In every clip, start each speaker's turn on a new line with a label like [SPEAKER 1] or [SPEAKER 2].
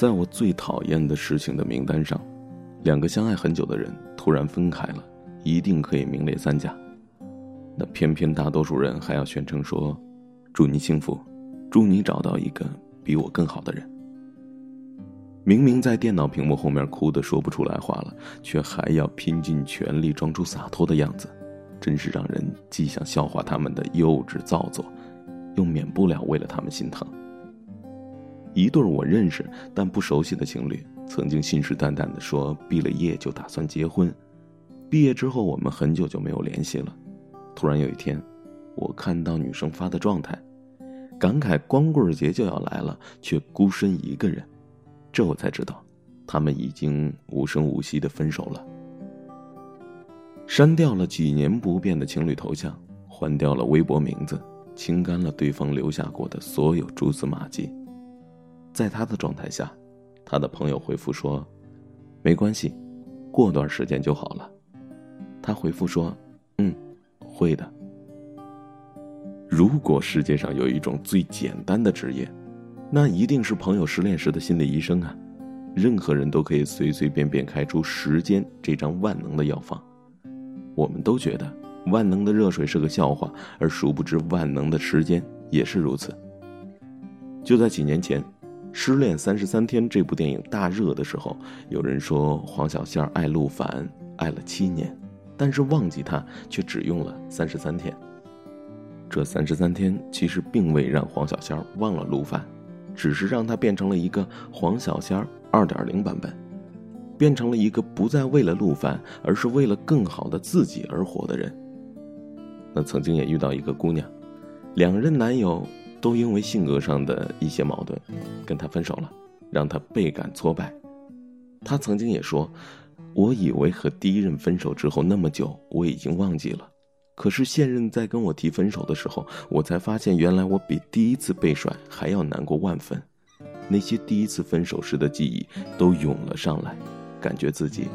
[SPEAKER 1] 在我最讨厌的事情的名单上，两个相爱很久的人突然分开了，一定可以名列三甲。那偏偏大多数人还要宣称说：“祝你幸福，祝你找到一个比我更好的人。”明明在电脑屏幕后面哭得说不出来话了，却还要拼尽全力装出洒脱的样子，真是让人既想笑话他们的幼稚造作，又免不了为了他们心疼。一对我认识但不熟悉的情侣，曾经信誓旦旦地说，毕了业就打算结婚。毕业之后，我们很久就没有联系了。突然有一天，我看到女生发的状态，感慨光棍节就要来了，却孤身一个人。这我才知道，他们已经无声无息地分手了。删掉了几年不变的情侣头像，换掉了微博名字，清干了对方留下过的所有蛛丝马迹。在他的状态下，他的朋友回复说：“没关系，过段时间就好了。”他回复说：“嗯，会的。”如果世界上有一种最简单的职业，那一定是朋友失恋时的心理医生啊！任何人都可以随随便便开出时间这张万能的药方。我们都觉得万能的热水是个笑话，而殊不知万能的时间也是如此。就在几年前。《失恋三十三天》这部电影大热的时候，有人说黄小仙爱陆凡爱了七年，但是忘记他却只用了三十三天。这三十三天其实并未让黄小仙忘了陆凡，只是让他变成了一个黄小仙二点零版本，变成了一个不再为了陆凡，而是为了更好的自己而活的人。那曾经也遇到一个姑娘，两任男友。都因为性格上的一些矛盾，跟他分手了，让他倍感挫败。他曾经也说：“我以为和第一任分手之后那么久，我已经忘记了。可是现任在跟我提分手的时候，我才发现，原来我比第一次被甩还要难过万分。那些第一次分手时的记忆都涌了上来，感觉自己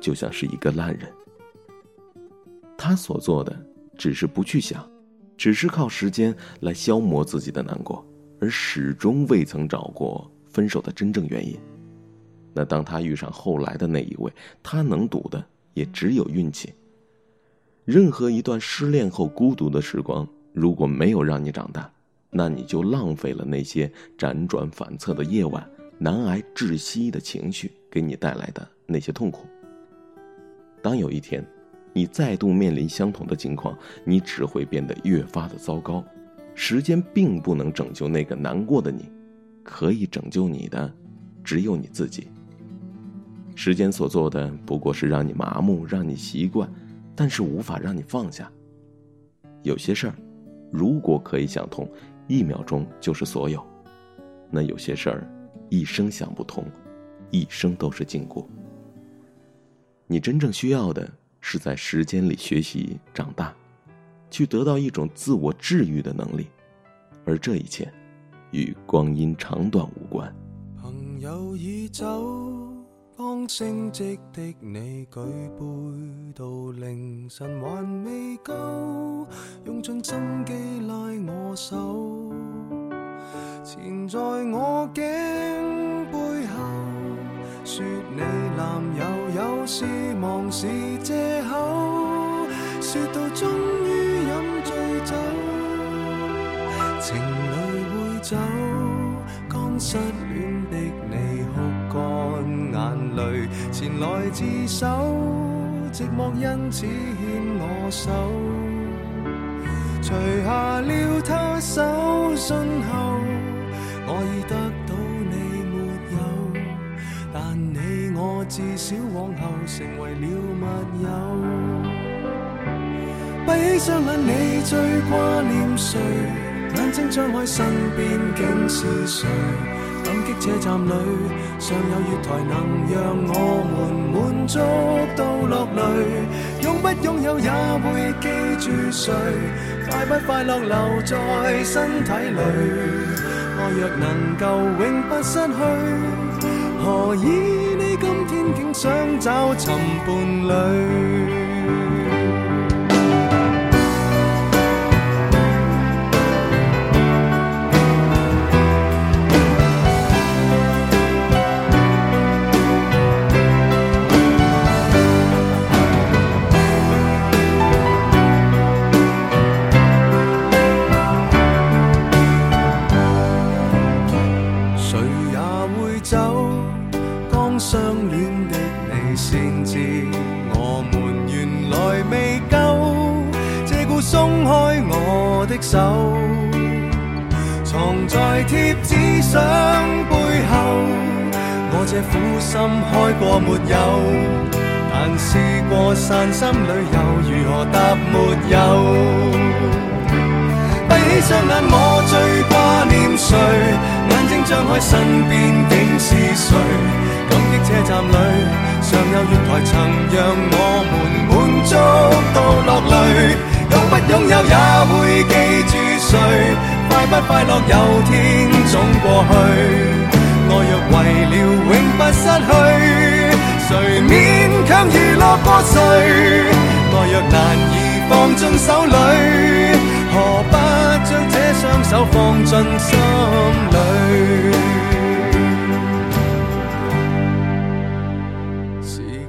[SPEAKER 1] 就像是一个烂人。他所做的，只是不去想。”只是靠时间来消磨自己的难过，而始终未曾找过分手的真正原因。那当他遇上后来的那一位，他能赌的也只有运气。任何一段失恋后孤独的时光，如果没有让你长大，那你就浪费了那些辗转反侧的夜晚、难挨窒息的情绪给你带来的那些痛苦。当有一天，你再度面临相同的情况，你只会变得越发的糟糕。时间并不能拯救那个难过的你，可以拯救你的只有你自己。时间所做的不过是让你麻木，让你习惯，但是无法让你放下。有些事儿，如果可以想通，一秒钟就是所有；那有些事儿，一生想不通，一生都是禁锢。你真正需要的。是在时间里学习长大去得到一种自我治愈的能力而这一切与光阴长短无关
[SPEAKER 2] 朋友已走当升职的你举杯到凌晨还未够用尽真机拉我手潜在我颈背后说你男友有事忙是借口，说到终于饮醉酒，情侣会走。刚失恋的你哭干眼泪，前来自首，寂寞因此牵我手。除下了他手信后，我已得。至少往后成为了密友。闭起双眼，你最挂念谁？眼睛张开，身边竟是谁？感激车站里尚有月台，能让我们满足到落泪。拥不拥有也会记住谁？快不快乐留在身体里？爱若能够永不失去，何以？今天竟想找寻伴侣。先知我们原来未够，借故松开我的手，藏在贴纸箱背后，我这苦心开过没有？但试过散心，旅游，如何答没有？闭起双眼，我最挂念谁？眼睛张开，身边竟是谁？感激车站里尚有月台，曾让我们满足到落泪。拥不拥有也会记住谁，快不快乐有天总过去。爱若为了永不失去，谁勉强娱乐过谁？爱若难以放进手里，何不将这双手放进心里？